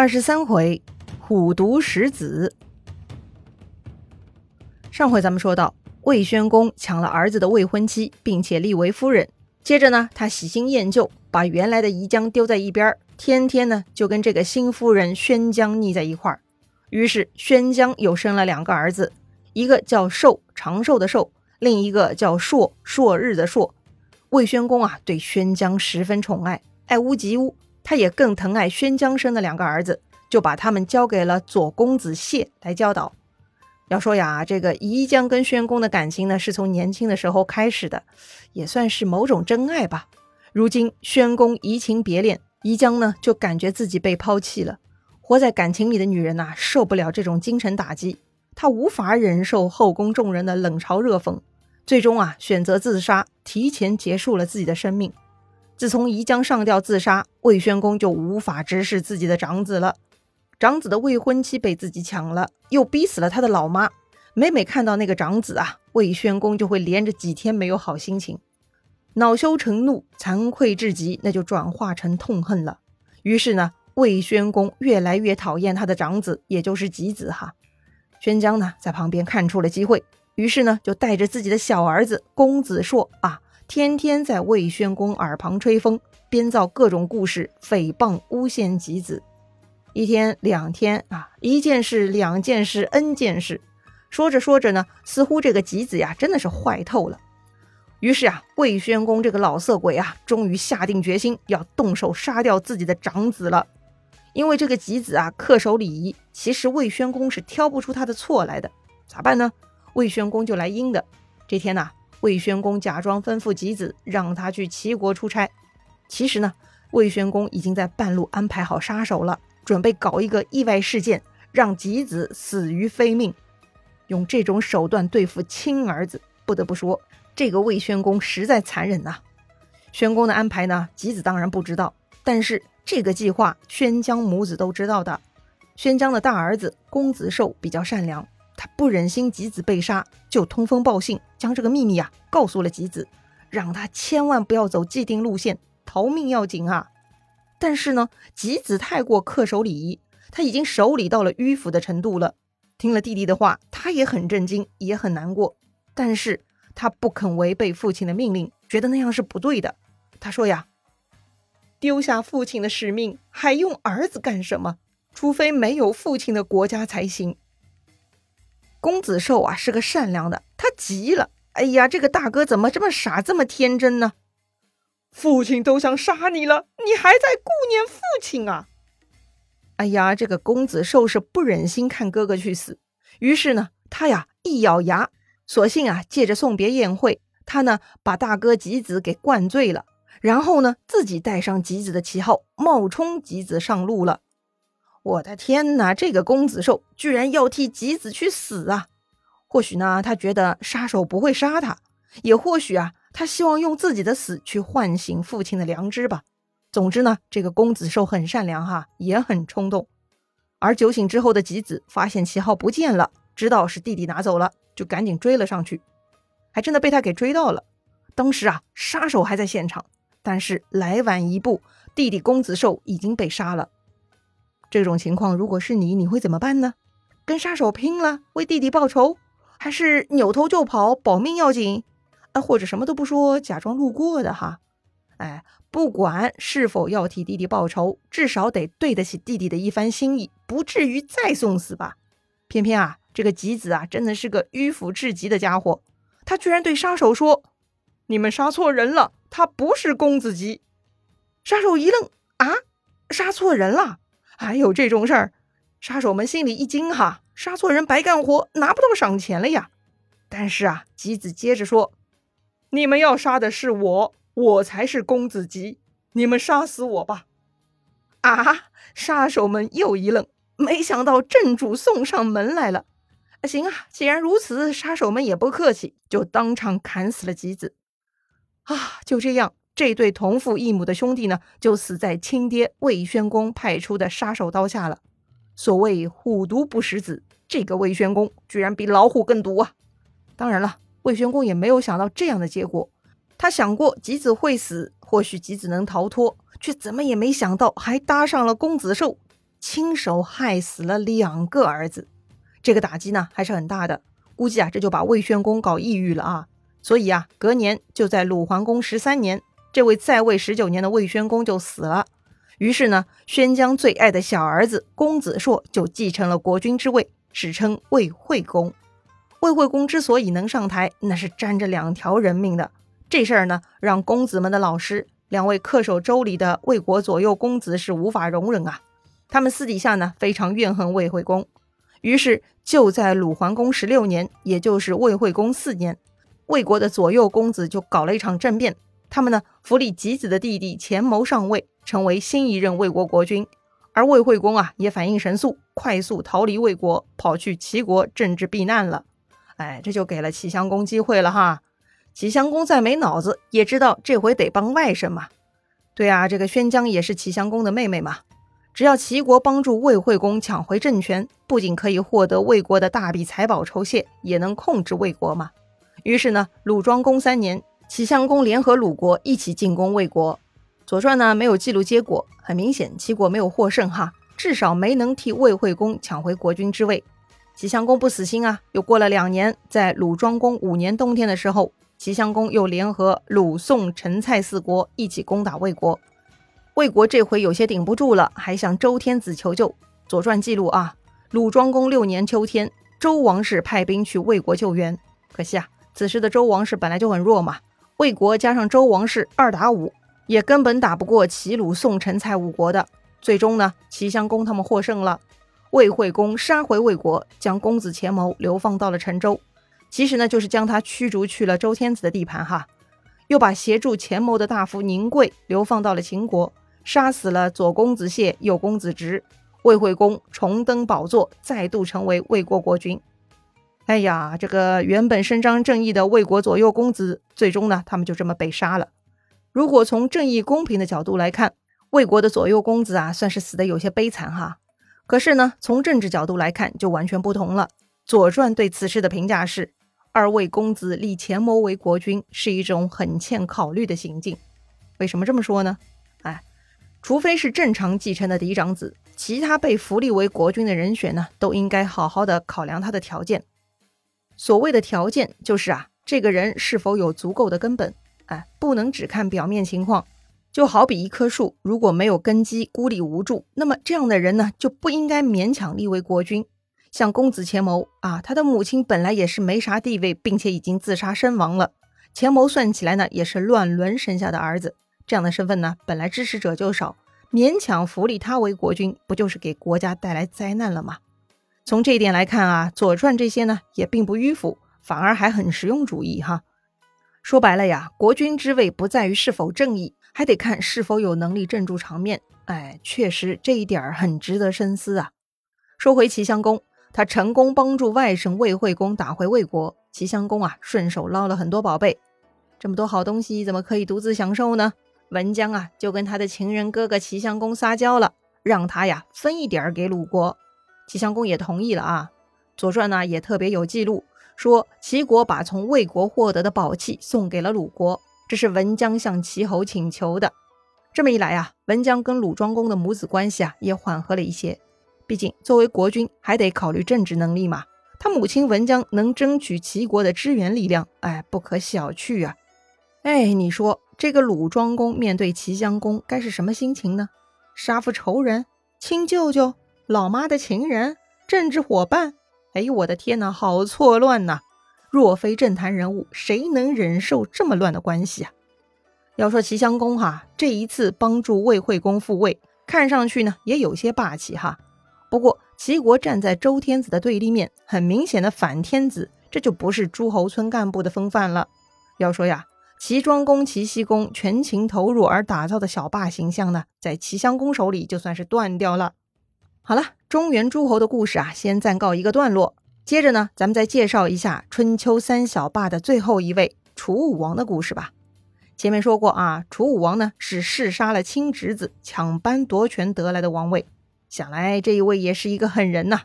二十三回，虎毒食子。上回咱们说到，魏宣公抢了儿子的未婚妻，并且立为夫人。接着呢，他喜新厌旧，把原来的宜姜丢在一边，天天呢就跟这个新夫人宣姜腻在一块儿。于是宣姜又生了两个儿子，一个叫寿，长寿的寿；另一个叫朔，朔日的朔。魏宣公啊，对宣姜十分宠爱，爱屋及乌。他也更疼爱宣江生的两个儿子，就把他们交给了左公子谢来教导。要说呀，这个宜姜跟宣公的感情呢，是从年轻的时候开始的，也算是某种真爱吧。如今宣公移情别恋，宜江呢就感觉自己被抛弃了。活在感情里的女人呐，受不了这种精神打击，她无法忍受后宫众人的冷嘲热讽，最终啊选择自杀，提前结束了自己的生命。自从宜姜上吊自杀，魏宣公就无法直视自己的长子了。长子的未婚妻被自己抢了，又逼死了他的老妈。每每看到那个长子啊，魏宣公就会连着几天没有好心情，恼羞成怒，惭愧至极，那就转化成痛恨了。于是呢，魏宣公越来越讨厌他的长子，也就是吉子哈。宣江呢，在旁边看出了机会，于是呢，就带着自己的小儿子公子硕啊。天天在魏宣公耳旁吹风，编造各种故事，诽谤诬陷吉子。一天两天啊，一件事两件事 n 件事，说着说着呢，似乎这个吉子呀真的是坏透了。于是啊，魏宣公这个老色鬼啊，终于下定决心要动手杀掉自己的长子了。因为这个吉子啊恪守礼仪，其实魏宣公是挑不出他的错来的。咋办呢？魏宣公就来阴的。这天呐。魏宣公假装吩咐吉子，让他去齐国出差。其实呢，魏宣公已经在半路安排好杀手了，准备搞一个意外事件，让吉子死于非命。用这种手段对付亲儿子，不得不说，这个魏宣公实在残忍呐。宣公的安排呢，吉子当然不知道，但是这个计划，宣姜母子都知道的。宣姜的大儿子公子寿比较善良。他不忍心吉子被杀，就通风报信，将这个秘密啊告诉了吉子，让他千万不要走既定路线，逃命要紧啊！但是呢，吉子太过恪守礼仪，他已经守礼到了迂腐的程度了。听了弟弟的话，他也很震惊，也很难过，但是他不肯违背父亲的命令，觉得那样是不对的。他说呀：“丢下父亲的使命，还用儿子干什么？除非没有父亲的国家才行。”公子寿啊是个善良的，他急了。哎呀，这个大哥怎么这么傻，这么天真呢？父亲都想杀你了，你还在顾念父亲啊？哎呀，这个公子寿是不忍心看哥哥去死，于是呢，他呀一咬牙，索性啊借着送别宴会，他呢把大哥吉子给灌醉了，然后呢自己带上吉子的旗号，冒充吉子上路了。我的天哪！这个公子寿居然要替吉子去死啊！或许呢，他觉得杀手不会杀他，也或许啊，他希望用自己的死去唤醒父亲的良知吧。总之呢，这个公子寿很善良哈，也很冲动。而酒醒之后的吉子发现旗号不见了，知道是弟弟拿走了，就赶紧追了上去，还真的被他给追到了。当时啊，杀手还在现场，但是来晚一步，弟弟公子寿已经被杀了。这种情况，如果是你，你会怎么办呢？跟杀手拼了，为弟弟报仇，还是扭头就跑，保命要紧？啊，或者什么都不说，假装路过的哈？哎，不管是否要替弟弟报仇，至少得对得起弟弟的一番心意，不至于再送死吧？偏偏啊，这个吉子啊，真的是个迂腐至极的家伙，他居然对杀手说：“你们杀错人了，他不是公子吉。”杀手一愣，啊，杀错人了？还有这种事儿，杀手们心里一惊哈，杀错人白干活，拿不到赏钱了呀。但是啊，吉子接着说：“你们要杀的是我，我才是公子吉，你们杀死我吧！”啊，杀手们又一愣，没想到正主送上门来了。行啊，既然如此，杀手们也不客气，就当场砍死了吉子。啊，就这样。这对同父异母的兄弟呢，就死在亲爹魏宣公派出的杀手刀下了。所谓虎毒不食子，这个魏宣公居然比老虎更毒啊！当然了，魏宣公也没有想到这样的结果。他想过吉子会死，或许吉子能逃脱，却怎么也没想到还搭上了公子寿。亲手害死了两个儿子，这个打击呢还是很大的。估计啊，这就把魏宣公搞抑郁了啊。所以啊，隔年就在鲁桓公十三年，这位在位十九年的魏宣公就死了。于是呢，宣姜最爱的小儿子公子硕就继承了国君之位，史称魏惠公。魏惠公之所以能上台，那是沾着两条人命的。这事儿呢，让公子们的老师两位恪守周礼的魏国左右公子是无法容忍啊。他们私底下呢，非常怨恨魏惠公。于是就在鲁桓公十六年，也就是魏惠公四年，魏国的左右公子就搞了一场政变。他们呢，扶立吉子的弟弟钱谋上位。成为新一任魏国国君，而魏惠公啊也反应神速，快速逃离魏国，跑去齐国政治避难了。哎，这就给了齐襄公机会了哈。齐襄公再没脑子，也知道这回得帮外甥嘛。对啊，这个宣姜也是齐襄公的妹妹嘛。只要齐国帮助魏惠公抢回政权，不仅可以获得魏国的大笔财宝酬谢，也能控制魏国嘛。于是呢，鲁庄公三年，齐襄公联合鲁国一起进攻魏国。左传呢没有记录结果，很明显齐国没有获胜哈，至少没能替魏惠公抢回国君之位。齐襄公不死心啊，又过了两年，在鲁庄公五年冬天的时候，齐襄公又联合鲁、宋、陈、蔡四国一起攻打魏国。魏国这回有些顶不住了，还向周天子求救。左传记录啊，鲁庄公六年秋天，周王室派兵去魏国救援。可惜啊，此时的周王室本来就很弱嘛，魏国加上周王室二打五。也根本打不过齐鲁宋陈蔡五国的，最终呢，齐襄公他们获胜了。魏惠公杀回魏国，将公子钱谋流放到了陈州，其实呢，就是将他驱逐去了周天子的地盘哈。又把协助钱谋的大夫宁贵流放到了秦国，杀死了左公子谢、右公子直。魏惠公重登宝座，再度成为魏国国君。哎呀，这个原本伸张正义的魏国左右公子，最终呢，他们就这么被杀了。如果从正义公平的角度来看，魏国的左右公子啊，算是死的有些悲惨哈。可是呢，从政治角度来看，就完全不同了。《左传》对此事的评价是：二位公子立钱谋为国君，是一种很欠考虑的行径。为什么这么说呢？哎，除非是正常继承的嫡长子，其他被扶立为国君的人选呢，都应该好好的考量他的条件。所谓的条件，就是啊，这个人是否有足够的根本。哎，不能只看表面情况，就好比一棵树，如果没有根基，孤立无助，那么这样的人呢，就不应该勉强立为国君。像公子钱谋啊，他的母亲本来也是没啥地位，并且已经自杀身亡了。钱谋算起来呢，也是乱伦生下的儿子，这样的身份呢，本来支持者就少，勉强扶立他为国君，不就是给国家带来灾难了吗？从这一点来看啊，《左传》这些呢，也并不迂腐，反而还很实用主义哈。说白了呀，国君之位不在于是否正义，还得看是否有能力镇住场面。哎，确实这一点很值得深思啊。说回齐襄公，他成功帮助外甥魏惠公打回魏国，齐襄公啊顺手捞了很多宝贝。这么多好东西怎么可以独自享受呢？文姜啊就跟他的情人哥哥齐襄公撒娇了，让他呀分一点儿给鲁国。齐襄公也同意了啊。左传呢也特别有记录。说齐国把从魏国获得的宝器送给了鲁国，这是文姜向齐侯请求的。这么一来啊，文姜跟鲁庄公的母子关系啊也缓和了一些。毕竟作为国君，还得考虑政治能力嘛。他母亲文姜能争取齐国的支援力量，哎，不可小觑啊。哎，你说这个鲁庄公面对齐襄公该是什么心情呢？杀父仇人、亲舅舅、老妈的情人、政治伙伴？哎呦，我的天哪，好错乱呐！若非政坛人物，谁能忍受这么乱的关系啊？要说齐襄公哈，这一次帮助魏惠公复位，看上去呢也有些霸气哈。不过齐国站在周天子的对立面，很明显的反天子，这就不是诸侯村干部的风范了。要说呀，齐庄公、齐僖公全情投入而打造的小霸形象呢，在齐襄公手里就算是断掉了。好了，中原诸侯的故事啊，先暂告一个段落。接着呢，咱们再介绍一下春秋三小霸的最后一位楚武王的故事吧。前面说过啊，楚武王呢是弑杀了亲侄子，抢班夺权得来的王位。想来这一位也是一个狠人呐。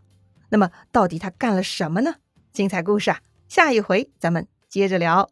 那么到底他干了什么呢？精彩故事啊，下一回咱们接着聊。